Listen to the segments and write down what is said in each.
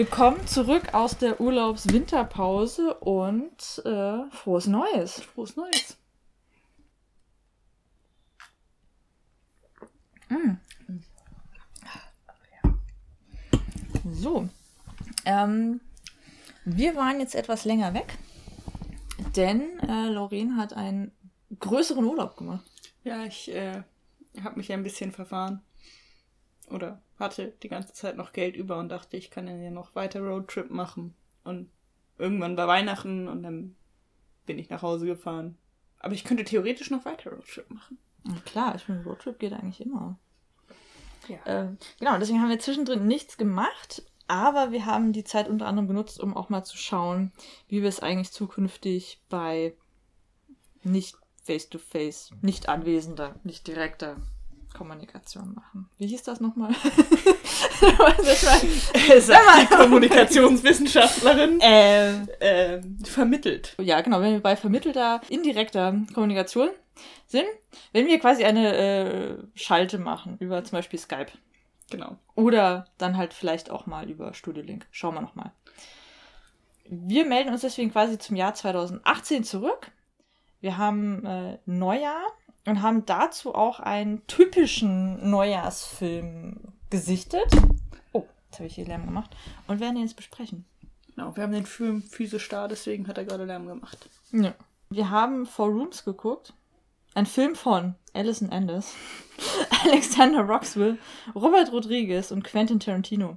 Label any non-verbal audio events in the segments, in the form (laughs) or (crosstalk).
Willkommen zurück aus der Urlaubs-Winterpause und äh, frohes Neues. Frohes Neues. Mm. So. Ähm, wir waren jetzt etwas länger weg, denn äh, Lorraine hat einen größeren Urlaub gemacht. Ja, ich äh, habe mich ein bisschen verfahren. Oder hatte die ganze Zeit noch Geld über und dachte, ich kann ja noch weiter Roadtrip machen. Und irgendwann war Weihnachten und dann bin ich nach Hause gefahren. Aber ich könnte theoretisch noch weiter Roadtrip machen. Na klar, ich finde, Roadtrip geht eigentlich immer. Ja. Äh, genau, deswegen haben wir zwischendrin nichts gemacht, aber wir haben die Zeit unter anderem benutzt, um auch mal zu schauen, wie wir es eigentlich zukünftig bei nicht face-to-face, -face, nicht anwesender, nicht direkter Kommunikation machen. Wie hieß das nochmal? (laughs) Sagt die Kommunikationswissenschaftlerin. Ähm, äh, vermittelt. Ja, genau. Wenn wir bei vermittelter, indirekter Kommunikation sind, wenn wir quasi eine äh, Schalte machen über zum Beispiel Skype. Genau. Oder dann halt vielleicht auch mal über Studiolink. Schauen wir nochmal. Wir melden uns deswegen quasi zum Jahr 2018 zurück. Wir haben äh, Neujahr und haben dazu auch einen typischen Neujahrsfilm gesichtet. Oh, jetzt habe ich hier Lärm gemacht. Und werden den jetzt besprechen. Genau, wir haben den Film physisch da, deswegen hat er gerade Lärm gemacht. Ja. Wir haben Four Rooms geguckt. Ein Film von Alison Anders, (laughs) Alexander Roxwell, Robert Rodriguez und Quentin Tarantino.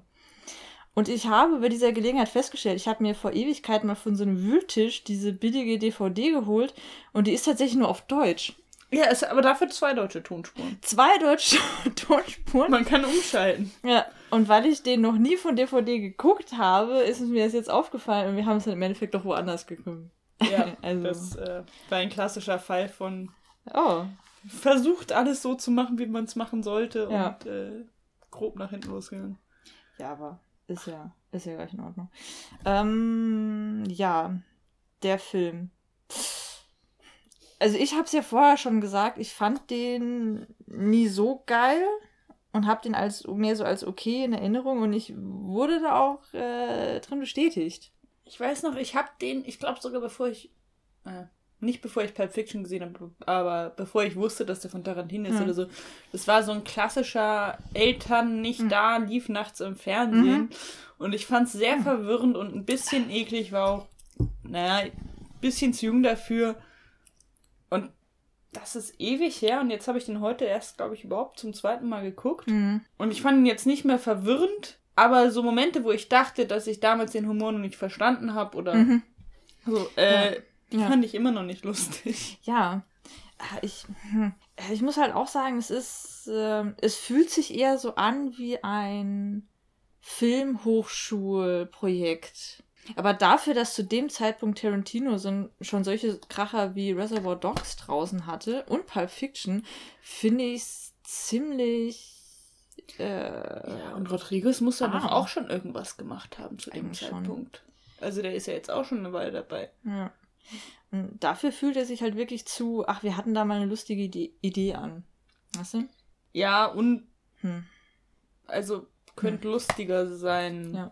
Und ich habe bei dieser Gelegenheit festgestellt, ich habe mir vor Ewigkeit mal von so einem Wühltisch diese billige DVD geholt und die ist tatsächlich nur auf Deutsch. Ja, es, aber dafür zwei deutsche Tonspuren. Zwei deutsche (laughs) Tonspuren? Man kann umschalten. Ja, und weil ich den noch nie von DVD geguckt habe, ist es mir das jetzt aufgefallen und wir haben es dann im Endeffekt doch woanders gekommen. Ja, (laughs) also. das äh, war ein klassischer Fall von oh. versucht alles so zu machen, wie man es machen sollte ja. und äh, grob nach hinten losgegangen. Ja, aber ist ja, ist ja gleich in Ordnung. Ähm, ja, der Film. Also ich habe es ja vorher schon gesagt, ich fand den nie so geil und habe den als mehr so als okay in Erinnerung und ich wurde da auch äh, drin bestätigt. Ich weiß noch, ich habe den, ich glaube sogar bevor ich äh, nicht bevor ich Pulp Fiction gesehen habe, aber bevor ich wusste, dass der von Tarantino ist mhm. oder so. Das war so ein klassischer Eltern nicht mhm. da, lief nachts im Fernsehen. Mhm. Und ich fand es sehr mhm. verwirrend und ein bisschen eklig, war auch, naja, ein bisschen zu jung dafür. Und das ist ewig her und jetzt habe ich den heute erst, glaube ich, überhaupt zum zweiten Mal geguckt. Mhm. Und ich fand ihn jetzt nicht mehr verwirrend, aber so Momente, wo ich dachte, dass ich damals den Humor noch nicht verstanden habe oder mhm. so, äh, ja die ja. fand ich immer noch nicht lustig. Ja. Ich, hm, ich muss halt auch sagen, es ist, äh, es fühlt sich eher so an wie ein Filmhochschulprojekt. Aber dafür, dass zu dem Zeitpunkt Tarantino so, schon solche Kracher wie Reservoir Dogs draußen hatte und Pulp Fiction, finde ich es ziemlich. Äh, ja, und Rodriguez muss ja doch auch schon irgendwas gemacht haben zu dem Zeitpunkt. Schon. Also der ist ja jetzt auch schon eine Weile dabei. Ja. Und dafür fühlt er sich halt wirklich zu, ach, wir hatten da mal eine lustige Idee, an. Weißt du? Ja, und hm. also könnte hm. lustiger sein. Ja.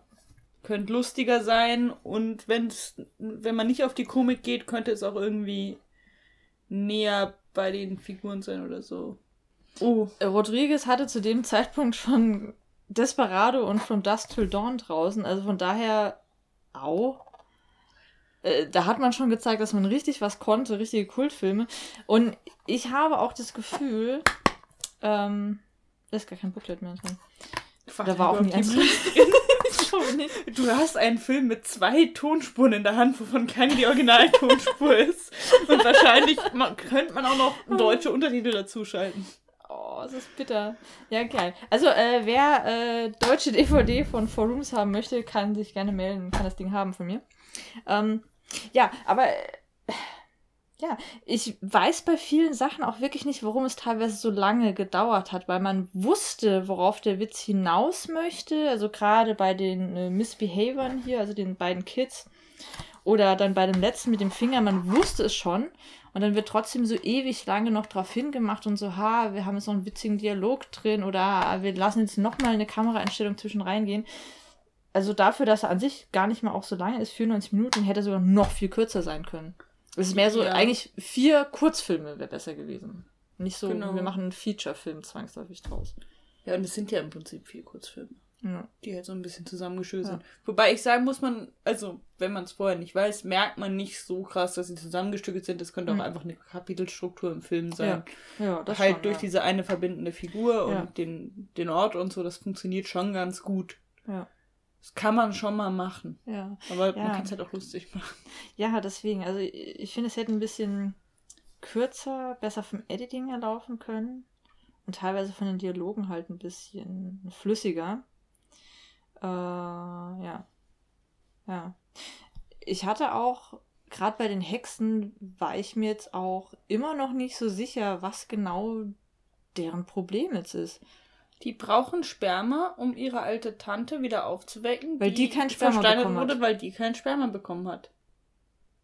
Könnte lustiger sein und wenn's, wenn man nicht auf die Komik geht, könnte es auch irgendwie näher bei den Figuren sein oder so. Oh. Rodriguez hatte zu dem Zeitpunkt schon Desperado und From Dust Till Dawn draußen, also von daher, au, äh, da hat man schon gezeigt, dass man richtig was konnte, richtige Kultfilme. Und ich habe auch das Gefühl, ähm, da ist gar kein Booklet mehr drin. Da war auch nie eins drin. Du hast einen Film mit zwei Tonspuren in der Hand, wovon keine die Originaltonspur (laughs) ist. Und wahrscheinlich man, könnte man auch noch deutsche Untertitel dazuschalten. Oh, das ist bitter. Ja, geil. Also, äh, wer äh, deutsche DVD von Four Rooms haben möchte, kann sich gerne melden, kann das Ding haben von mir. Ähm, ja, aber äh, ja, ich weiß bei vielen Sachen auch wirklich nicht, warum es teilweise so lange gedauert hat, weil man wusste, worauf der Witz hinaus möchte. Also gerade bei den äh, Misbehavern hier, also den beiden Kids. Oder dann bei dem letzten mit dem Finger, man wusste es schon. Und dann wird trotzdem so ewig lange noch drauf hingemacht und so, ha, wir haben jetzt noch einen witzigen Dialog drin oder wir lassen jetzt nochmal eine Kameraeinstellung zwischen reingehen also dafür, dass er an sich gar nicht mal auch so lange ist, 94 Minuten, hätte er sogar noch viel kürzer sein können. Es ist mehr so, Ja. eigentlich vier Kurzfilme wäre besser gewesen. Nicht so, Genau. wir machen einen Feature-Film zwangsläufig draus. Ja, und es sind ja im Prinzip vier Kurzfilme, Ja. die halt so ein bisschen zusammengeschönt Ja. sind. Wobei ich sagen muss, man, also wenn man es vorher nicht weiß, merkt man nicht so krass, dass sie zusammengestückelt sind. Das könnte auch Mhm. einfach eine Kapitelstruktur im Film sein. Ja, das halt schon, durch ja. diese eine verbindende Figur und Ja. den, den Ort und so, das funktioniert schon ganz gut. Ja, Das kann man schon mal machen. ja. Aber Ja. man kann es halt auch lustig machen. Ja, deswegen. Also ich finde, es hätte ein bisschen kürzer, besser vom Editing her laufen können. Und teilweise von den Dialogen halt ein bisschen flüssiger. Äh, ja. Ja. Ich hatte auch, gerade bei den Hexen, war ich mir jetzt auch immer noch nicht so sicher, was genau deren Problem jetzt ist. Die brauchen Sperma, um ihre alte Tante wieder aufzuwecken, Weil die kein Sperma versteinert bekommen hat. wurde, weil die kein Sperma bekommen hat.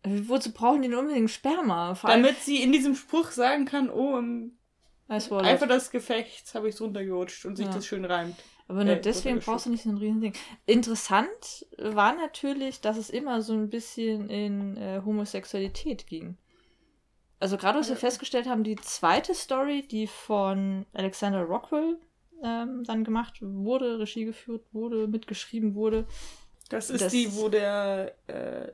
Wozu brauchen die denn unbedingt Sperma? Vor Damit sie in diesem Spruch sagen kann, oh, im. Eifer des Gefechts habe ich es runtergerutscht und sich Ja. das schön reimt. Aber nur Äh, deswegen brauchst du nicht so ein Riesending. Interessant war natürlich, dass es immer so ein bisschen in äh, Homosexualität ging. Also gerade was wir festgestellt haben, die zweite Story, die von Alexander Rockwell ähm, dann gemacht wurde, Regie geführt wurde, mitgeschrieben wurde. Das ist Das- die, wo der äh,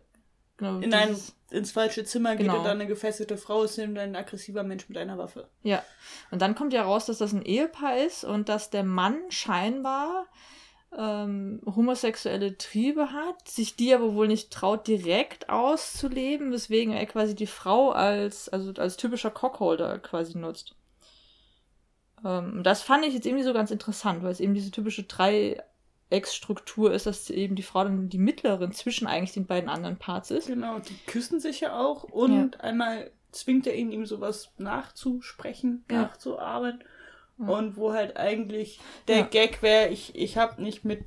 Genau, in ein, ins falsche Zimmer geht Genau. und dann eine gefesselte Frau ist und ein aggressiver Mensch mit einer Waffe. Ja. Und dann kommt ja raus, dass das ein Ehepaar ist und dass der Mann scheinbar ähm, homosexuelle Triebe hat, sich die aber wohl nicht traut, direkt auszuleben, weswegen er quasi die Frau als, also als typischer Cockholder quasi nutzt. Ähm, das fand ich jetzt irgendwie so ganz interessant, weil es eben diese typische Dreiecksstruktur ist, dass eben die Frau dann die Mittlerin zwischen eigentlich den beiden anderen Parts ist. Genau, die küssen sich ja auch und einmal zwingt er ihn, ihm sowas nachzusprechen, Ja. nachzuarbeiten. Ja. Und wo halt eigentlich der Ja. Gag wäre, ich, ich habe nicht mit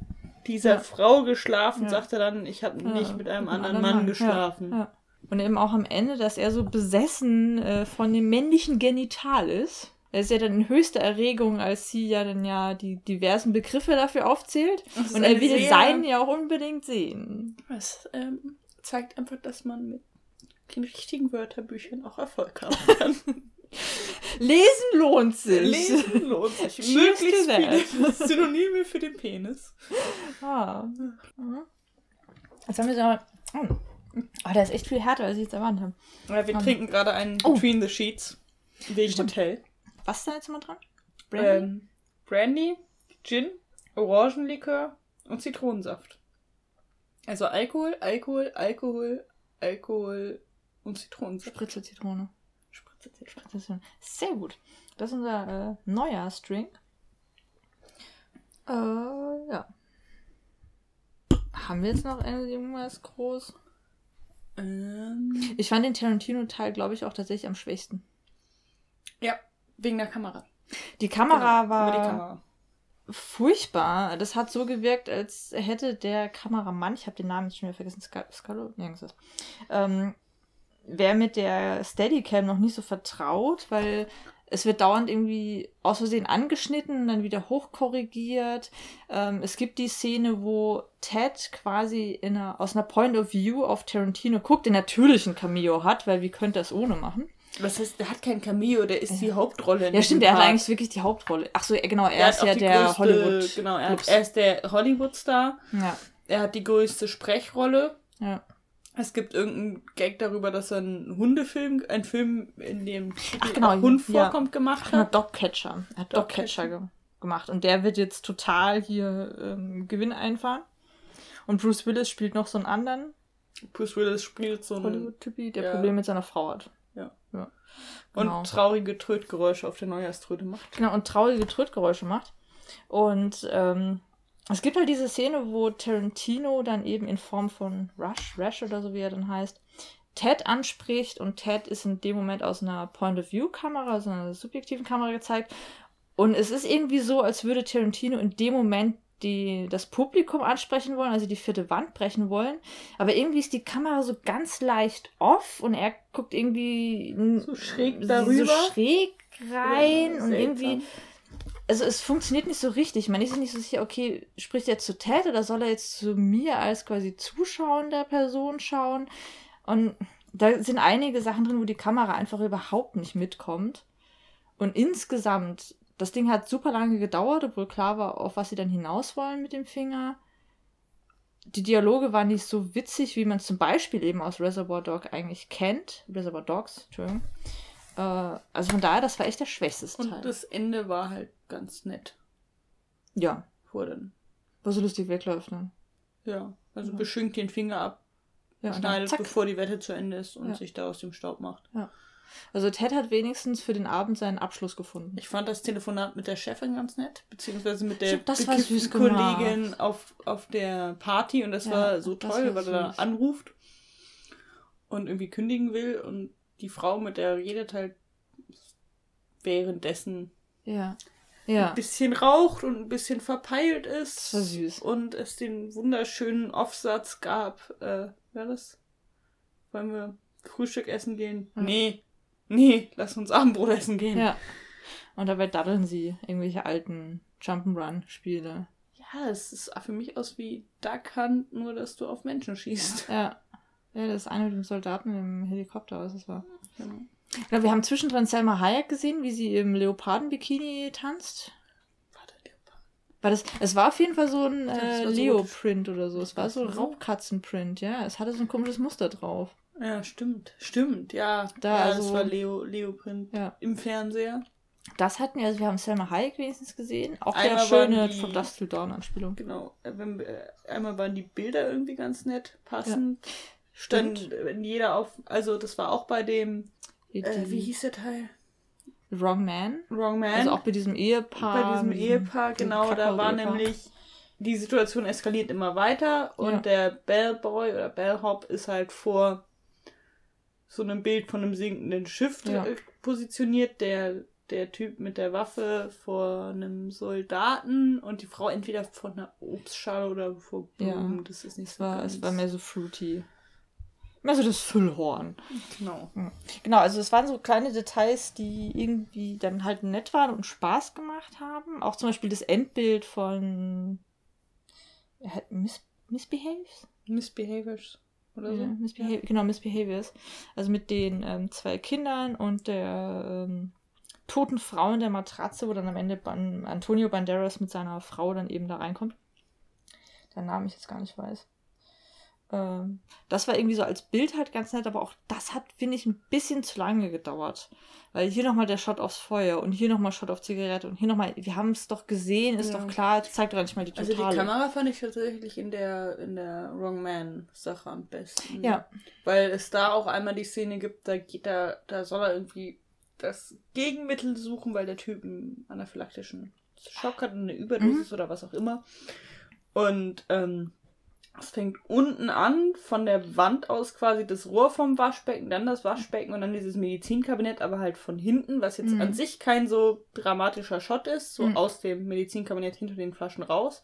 dieser Ja. Frau geschlafen, Ja. sagt er dann, ich habe Ja, nicht mit einem anderen anderen Mann, Mann. geschlafen. Ja. Und eben auch am Ende, dass er so besessen äh, von dem männlichen Genital ist. Er ist ja dann in höchster Erregung, als sie ja dann ja die diversen Begriffe dafür aufzählt. Und er will seinen ja auch unbedingt sehen. Das ähm, zeigt einfach, dass man mit den richtigen Wörterbüchern auch Erfolg haben (laughs) kann. Lesen lohnt sich. Lesen lohnt sich. Möglichst viele Synonyme für den Penis. Ah. Jetzt haben wir so. Oh. oh, der ist echt viel härter, als ich jetzt erwartet habe. Ja, wir Ähm. trinken gerade einen Oh. Between the Sheets. Wegen Stimmt. Hotel. Was ist da jetzt mal dran? Brandy? Ähm, Brandy, Gin, Orangenlikör und Zitronensaft. Also Alkohol, Alkohol, Alkohol, Alkohol und Zitronensaft. Spritze Zitrone. Spritze Zitrone. Spritze Zitrone. Sehr gut. Das ist unser äh, Neujahrsdrink. Äh, ja. Haben wir jetzt noch irgendwas groß? Ähm, Ich fand den Tarantino-Teil, glaube ich, auch tatsächlich am schwächsten. ja, wegen der Kamera. Die Kamera Genau, war die Kamera. furchtbar. Das hat so gewirkt, als hätte der Kameramann, ich habe den Namen jetzt schon wieder vergessen, Scal- Scalo, ja, irgendwas, ähm, wäre mit der Steadicam noch nicht so vertraut, weil es wird dauernd irgendwie aus Versehen angeschnitten und dann wieder hochkorrigiert. Ähm, es gibt die Szene, wo Ted quasi in einer, aus einer Point of View auf Tarantino guckt, den natürlichen Cameo hat, weil wie könnte er es ohne machen? Was heißt, der hat kein Cameo, der ist die Hauptrolle. in Ja, stimmt, der hat Part. eigentlich wirklich die Hauptrolle. Ach so, ja, genau, er Der ist hat ja der größte- Hollywood. Genau, er, Lux. er ist der Hollywood-Star. Ja, Er hat die größte Sprechrolle. ja. Es gibt irgendeinen Gag darüber, dass er einen Hundefilm, einen Film, in dem Ach, genau, ein Hund ja. vorkommt, gemacht Ach, genau, hat. Dogcatcher. Er hat Dogcatcher. Ge gemacht. Und der wird jetzt total hier ähm, Gewinn einfahren. Und Bruce Willis spielt noch so einen anderen Bruce Willis spielt so ein Hollywood-Typi, der ja. Probleme mit seiner Frau hat. Ja. ja. und Genau. traurige Trötgeräusche auf der Neujahrströte macht. Genau, und traurige Trötgeräusche macht. Und ähm, es gibt halt diese Szene, wo Tarantino dann eben in Form von Rush, Rush oder so wie er dann heißt, Ted anspricht und Ted ist in dem Moment aus einer Point-of-View-Kamera, also einer subjektiven Kamera gezeigt. Und es ist irgendwie so, als würde Tarantino in dem Moment die, das Publikum ansprechen wollen, also die vierte Wand brechen wollen. Aber irgendwie ist die Kamera so ganz leicht off und er guckt irgendwie So schräg so darüber. schräg rein Ja, und irgendwie also es funktioniert nicht so richtig. Man ist sich nicht so sicher, okay, spricht er zu Ted oder soll er jetzt zu mir als quasi zuschauender Person schauen? Und da sind einige Sachen drin, wo die Kamera einfach überhaupt nicht mitkommt. Und insgesamt, das Ding hat super lange gedauert, obwohl klar war, auf was sie dann hinaus wollen mit dem Finger. Die Dialoge waren nicht so witzig, wie man zum Beispiel eben aus Reservoir Dog eigentlich kennt. Reservoir Dogs, Entschuldigung. Äh, also von daher, das war echt der schwächste Teil. Und das Ende war halt ganz nett. Ja. Vor dann. Wo so lustig wegläuft, ne? Ja, also ja. beschwingt den Finger ab, ja, schneidet, bevor die Wette zu Ende ist und ja. sich da aus dem Staub macht. Ja. Also Ted hat wenigstens für den Abend seinen Abschluss gefunden. Ich fand das Telefonat mit der Chefin ganz nett, beziehungsweise mit der Kollegin auf, auf der Party und das ja, war so toll, war weil er da anruft und irgendwie kündigen will und die Frau, mit der er redet, halt währenddessen ja. Ja. ein bisschen raucht und ein bisschen verpeilt ist. Das war süß. Und es den wunderschönen Aufsatz gab. Äh, war das? Wollen wir Frühstück essen gehen? Ja. Nee. Nee, lass uns Abendbrot essen gehen. Ja. Und dabei daddeln sie irgendwelche alten Jump'n'Run-Spiele. Ja, es ist für mich aus wie Duck Hunt, nur dass du auf Menschen schießt. Ja. Ja, das ist eine mit dem Soldaten im Helikopter, was es war. Genau. Ja, wir haben zwischendrin Selma Hayek gesehen, wie sie im Leoparden-Bikini tanzt. War das, es war auf jeden Fall so ein äh, Leo-Print oder so. Es war so ein Raubkatzen-Print, ja. Es hatte so ein komisches Muster drauf. Ja, stimmt. Stimmt, ja. Da, ja, also, das war Leo, Leo-Print ja. im Fernseher. Das hatten wir, also wir haben Selma Hayek wenigstens gesehen. Auch einmal der schöne die, From Dust Till Dawn Anspielung. Genau. Äh, wenn, äh, einmal waren die Bilder irgendwie ganz nett, passend. Ja. Stimmt. Dann, wenn jeder auf, also das war auch bei dem äh, wie hieß der Teil? Wrong Man. Wrong Man. Also auch bei diesem Ehepaar. Bei diesem Ehepaar, genau. Da war nämlich, die Situation eskaliert immer weiter und ja. der Bellboy oder Bellhop ist halt vor so einem Bild von einem sinkenden Schiff ja. Äh, positioniert. Der, der Typ mit der Waffe vor einem Soldaten und die Frau entweder vor einer Obstschale oder vor Blumen. Ja. Das ist nicht so. War, es war mehr so fruity. Also das Füllhorn. Genau. Genau, also es waren so kleine Details, die irgendwie dann halt nett waren und Spaß gemacht haben. Auch zum Beispiel das Endbild von Miss, Misbehaves? Misbehaviors oder so. Ja, Misbehav ja. Genau, Misbehaviors. Also mit den ähm, zwei Kindern und der ähm, toten Frau in der Matratze, wo dann am Ende Ban Antonio Banderas mit seiner Frau dann eben da reinkommt. Der Name ich jetzt gar nicht weiß. Ähm, das war irgendwie so als Bild halt ganz nett, aber auch das hat, finde ich, ein bisschen zu lange gedauert. Weil hier nochmal der Shot aufs Feuer und hier nochmal Shot auf Zigarette und hier nochmal, wir haben es doch gesehen, ist ja. doch klar, zeigt doch nicht mal die totale. Also die Kamera fand ich tatsächlich in der, in der Wrong Man-Sache am besten. Ja. Weil es da auch einmal die Szene gibt, da geht da, da soll er irgendwie das Gegenmittel suchen, weil der Typ einen anaphylaktischen Schock hat, eine Überdosis mhm. oder was auch immer. Und ähm, es fängt unten an, von der Wand aus quasi das Rohr vom Waschbecken, dann das Waschbecken und dann dieses Medizinkabinett, aber halt von hinten, was jetzt mhm. an sich kein so dramatischer Shot ist, so mhm. aus dem Medizinkabinett hinter den Flaschen raus.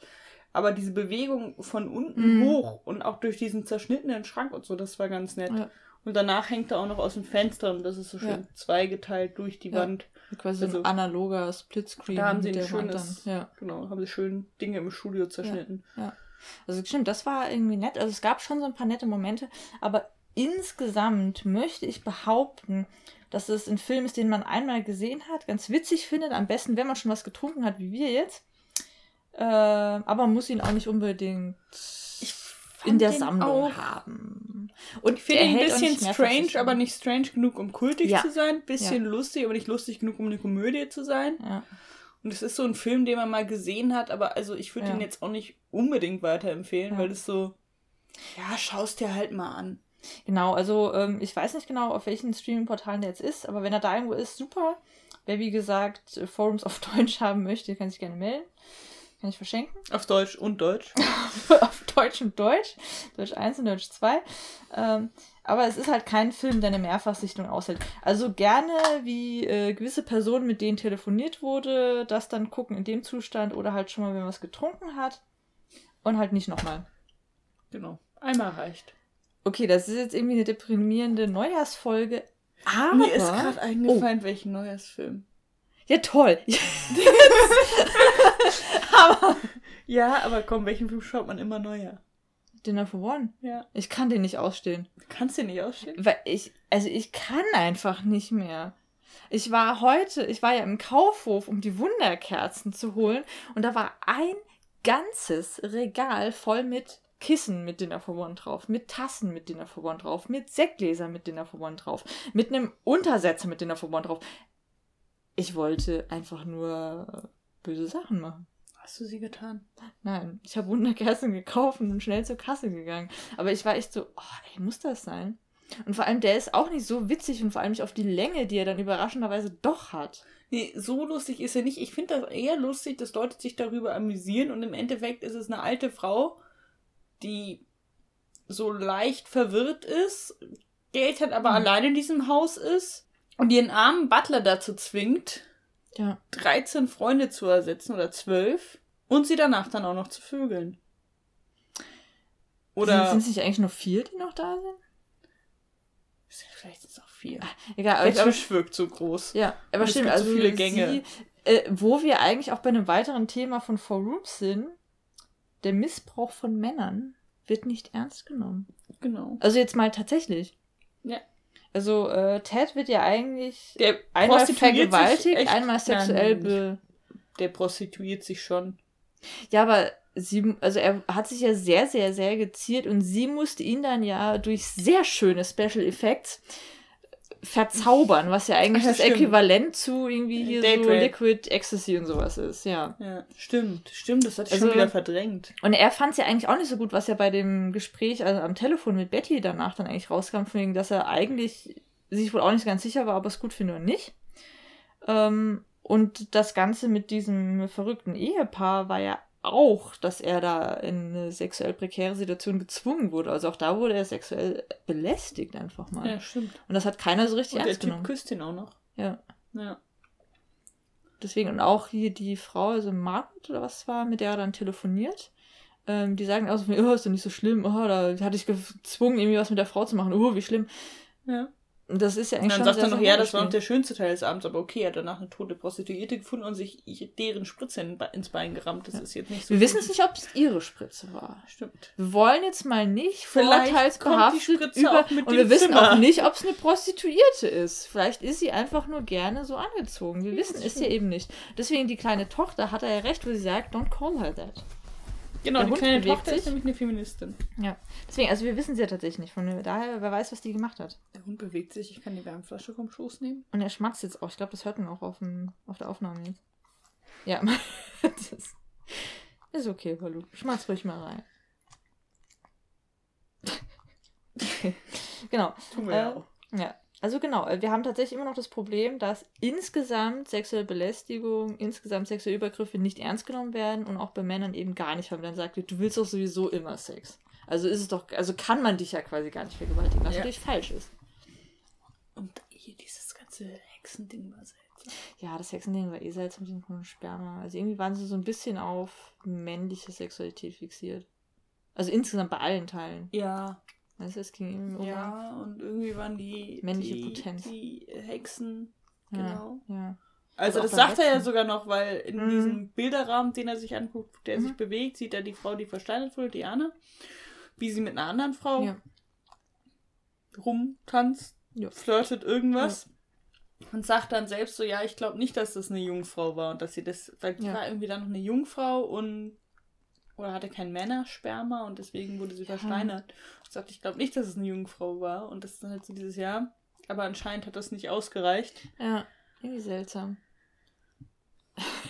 Aber diese Bewegung von unten mhm. hoch und auch durch diesen zerschnittenen Schrank und so, das war ganz nett. Ja. Und danach hängt er auch noch aus dem Fenster und das ist so schön ja. zweigeteilt durch die ja. Wand. Quasi also, ein analoger Splitscreen. Da haben sie ein schönes, ja. genau, haben sie schön Dinge im Studio zerschnitten. ja. Also stimmt, das war irgendwie nett. Also es gab schon so ein paar nette Momente, aber insgesamt möchte ich behaupten, dass es ein Film ist, den man einmal gesehen hat, ganz witzig findet, am besten, wenn man schon was getrunken hat, wie wir jetzt. Äh, aber man muss ihn auch nicht unbedingt in der Sammlung haben. Und ich finde ihn ein bisschen strange, aber nicht strange genug, um kultig ja. zu sein. Bisschen ja. lustig, aber nicht lustig genug, um eine Komödie zu sein. Ja. Und es ist so ein Film, den man mal gesehen hat, aber also ich würde ja. ihn jetzt auch nicht unbedingt weiterempfehlen, ja. weil es so, ja, schaust dir halt mal an. Genau, also ähm, ich weiß nicht genau, auf welchen Streaming-Portalen der jetzt ist, aber wenn er da irgendwo ist, super. Wer wie gesagt Forums auf (laughs) Deutsch haben möchte, kann sich gerne melden. Kann ich verschenken. (laughs) Auf Deutsch und Deutsch. auf Deutsch und Deutsch. Deutsch 1 und Deutsch 2. Ähm, aber es ist halt kein Film, der eine Mehrfachsichtung aushält. Also gerne, wie äh, gewisse Personen, mit denen telefoniert wurde, das dann gucken in dem Zustand oder halt schon mal, wenn man was getrunken hat. Und halt nicht nochmal. Genau. Einmal reicht. Okay, das ist jetzt irgendwie eine deprimierende Neujahrsfolge. Aber. Mir ist gerade eingefallen, oh. welchen Neujahrsfilm. Ja, toll. (laughs) (laughs) Hammer. Ja, aber komm, welchen Film schaut man immer neuer? Dinner for One. Ja. Ich kann den nicht ausstehen. Du kannst den nicht ausstehen? Weil ich, also ich kann einfach nicht mehr. Ich war heute, ich war ja im Kaufhof, um die Wunderkerzen zu holen und da war ein ganzes Regal voll mit Kissen mit Dinner for One drauf, mit Tassen mit Dinner for One drauf, mit Sektgläsern mit Dinner for One drauf, mit einem Untersetzer mit Dinner for One drauf. Ich wollte einfach nur böse Sachen machen. Hast du sie getan? Nein, ich habe Wunderkerzen gekauft und bin schnell zur Kasse gegangen. Aber ich war echt so, oh, ey, muss das sein? Und vor allem, der ist auch nicht so witzig und vor allem nicht auf die Länge, die er dann überraschenderweise doch hat. Nee, so lustig ist er nicht. Ich finde das eher lustig, dass Leute sich darüber amüsieren und im Endeffekt ist es eine alte Frau, die so leicht verwirrt ist, Geld hat, aber Mhm. allein in diesem Haus ist und ihren armen Butler dazu zwingt, Ja. 13 Freunde zu ersetzen oder 12 und sie danach dann auch noch zu vögeln. Oder Sind es nicht eigentlich nur vier, die noch da sind? vielleicht sind es auch vier. Egal, aber, Der ich, wirkt so groß. ja, aber stimmt, gibt also so viele Gänge. Sie, äh, wo wir eigentlich auch bei einem weiteren Thema von Four Rooms sind, der Missbrauch von Männern wird nicht ernst genommen. Genau. Also jetzt mal tatsächlich. Ja. Also äh, Ted wird ja eigentlich Der einmal vergewaltigt, einmal sexuell be Der prostituiert sich schon. Ja, aber sie, also er hat sich ja sehr, sehr, sehr geziert und sie musste ihn dann ja durch sehr schöne Special Effects verzaubern, was ja eigentlich Ach das stimmt. Äquivalent zu irgendwie hier Date so Rape. Liquid Ecstasy und sowas ist, ja. Ja, stimmt, stimmt, das hat ich Also- schon wieder verdrängt. Und er fand es ja eigentlich auch nicht so gut, was ja bei dem Gespräch also am Telefon mit Betty danach dann eigentlich rauskam, von wegen, dass er eigentlich sich wohl auch nicht ganz sicher war, ob er es gut findet oder nicht. Ähm, und das Ganze mit diesem verrückten Ehepaar war ja auch, dass er da in eine sexuell prekäre Situation gezwungen wurde. Also auch da wurde er sexuell belästigt einfach mal. Ja, stimmt. Und das hat keiner so richtig Und der ernst Typ genommen. küsst ihn auch noch. Ja. Ja. Deswegen, und auch hier die Frau, also Margaret oder was war, mit der er dann telefoniert, ähm, die sagen auch so, oh, ist doch nicht so schlimm, oh, da hatte ich gezwungen, irgendwie was mit der Frau zu machen, oh, wie schlimm. ja. Und das ist ja Und eigentlich dann schon sagt er sehr noch, ja, das war noch der schönste Teil des Abends, aber okay, er hat danach eine tote Prostituierte gefunden und sich deren Spritze in, ins Bein gerammt. Das ist jetzt nicht so. Wir wissen es nicht, ob es ihre Spritze war. Stimmt. Wir wollen jetzt mal nicht Vielleicht vorurteilsbehaftet kommt die Spritze über auch mit und wir wissen Zimmer. auch nicht, ob es eine Prostituierte ist. Vielleicht ist sie einfach nur gerne so angezogen. Wir Ja, wissen es ja eben nicht. Deswegen die kleine Tochter hat er ja recht, wo sie sagt, don't call her that. Genau, Der die Hund kleine bewegt Tochter sich. ist nämlich eine Feministin. Ja. Deswegen, also wir wissen es ja tatsächlich nicht. Von daher, wer weiß, was die gemacht hat. Der Hund bewegt sich, ich kann die Wärmflasche vom Schoß nehmen. Und er schmatzt jetzt auch. Ich glaube, das hört man auch auf, dem, auf der Aufnahme jetzt. Ja. (laughs) das ist, okay, Balu. Schmatz ruhig mal rein. (laughs) genau. Tun wir Äh, ja auch. Ja. Also genau, äh, wir haben tatsächlich immer noch das Problem, dass insgesamt sexuelle Belästigung, insgesamt sexuelle Übergriffe nicht ernst genommen werden und auch bei Männern eben gar nicht, weil man dann sagt, du willst doch sowieso immer Sex. Also ist es doch, also kann man dich ja quasi gar nicht vergewaltigen, was Ja. natürlich falsch ist. Und hier dieses ganze Hexending war seltsam. Ja, das Hexending war eh seltsam mit dem Sperma. Also irgendwie waren sie so ein bisschen auf männliche Sexualität fixiert. Also insgesamt bei allen Teilen. Ja, Du, es ging irgendwie um ja, und irgendwie waren die, Männliche die, Potenz. die Hexen, ja, genau. Ja. Also Aber das sagt er ja sogar noch, weil in Mhm. diesem Bilderrahmen, den er sich anguckt, der Mhm. sich bewegt, sieht er die Frau, die versteinert wurde, Diana, wie sie mit einer anderen Frau Ja. rumtanzt, Ja. flirtet irgendwas. Und sagt dann selbst so, ja, ich glaube nicht, dass das eine Jungfrau war und dass sie das, weil die Ja. war irgendwie dann noch eine Jungfrau und oder hatte kein Männersperma und deswegen wurde sie Ja. versteinert. Und sagt, ich glaube nicht, dass es eine Jungfrau war und das ist dann halt so dieses Jahr. Aber anscheinend hat das nicht ausgereicht. Ja, irgendwie seltsam.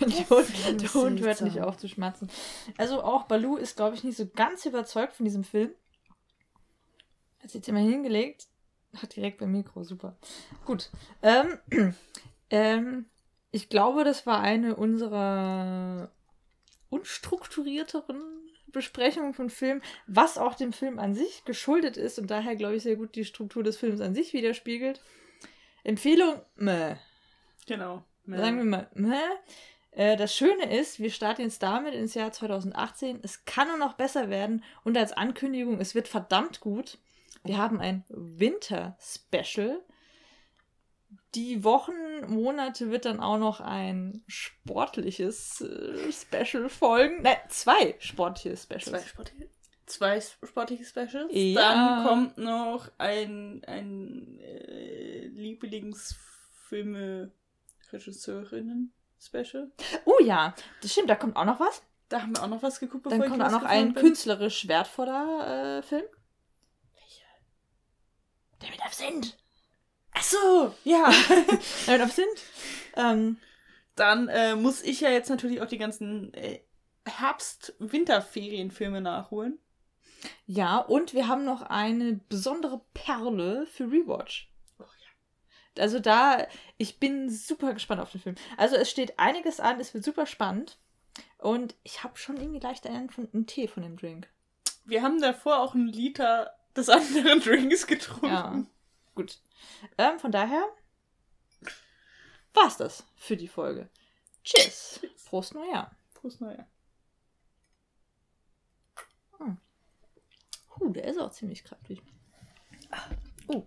Der Hund, der Hund hört nicht auf zu schmatzen. Also auch Balu ist, glaube ich, nicht so ganz überzeugt von diesem Film. Hat sich jetzt immer hingelegt. Hat direkt beim Mikro, super. Gut. Ähm, (clears throat) ähm, ich glaube, das war eine unserer unstrukturierteren Besprechungen von Filmen, was auch dem Film an sich geschuldet ist und daher, glaube ich, sehr gut die Struktur des Films an sich widerspiegelt. Empfehlung, meh. Genau. Sagen wir mal, meh. Äh, das Schöne ist, wir starten jetzt damit ins Jahr 2018. Es kann nur noch besser werden und als Ankündigung, es wird verdammt gut. Wir haben ein Winter-Special. Die Wochen, Monate wird dann auch noch ein sportliches äh, Special folgen. Nein, zwei sportliche Specials. Zwei sportliche, zwei sportliche Specials. Ja. Dann kommt noch ein, ein äh, Lieblingsfilme-Regisseurinnen-Special. Oh ja, das stimmt, da kommt auch noch was. Da haben wir auch noch was geguckt, Dann bevor kommt ich auch noch ein bin. künstlerisch wertvoller äh, Film. Welcher? Der mit Absinth. So, ja. (laughs) Der mit Absinth. Ähm, Dann äh, muss ich ja jetzt natürlich auch die ganzen äh, Herbst-Winterferienfilme nachholen. ja, und wir haben noch eine besondere Perle für Rewatch. Oh Also da, ich bin super gespannt auf den Film. Also es steht einiges an, es wird super spannend. Und ich habe schon irgendwie leicht einen, von, einen Tee von dem Drink. Wir haben davor auch einen Liter des anderen (laughs) Drinks getrunken. Ja, gut. Ähm, von daher war's das für die Folge. Tschüss. Prost Neujahr. Prost Neujahr. Huh, der ist auch ziemlich kräftig. Oh,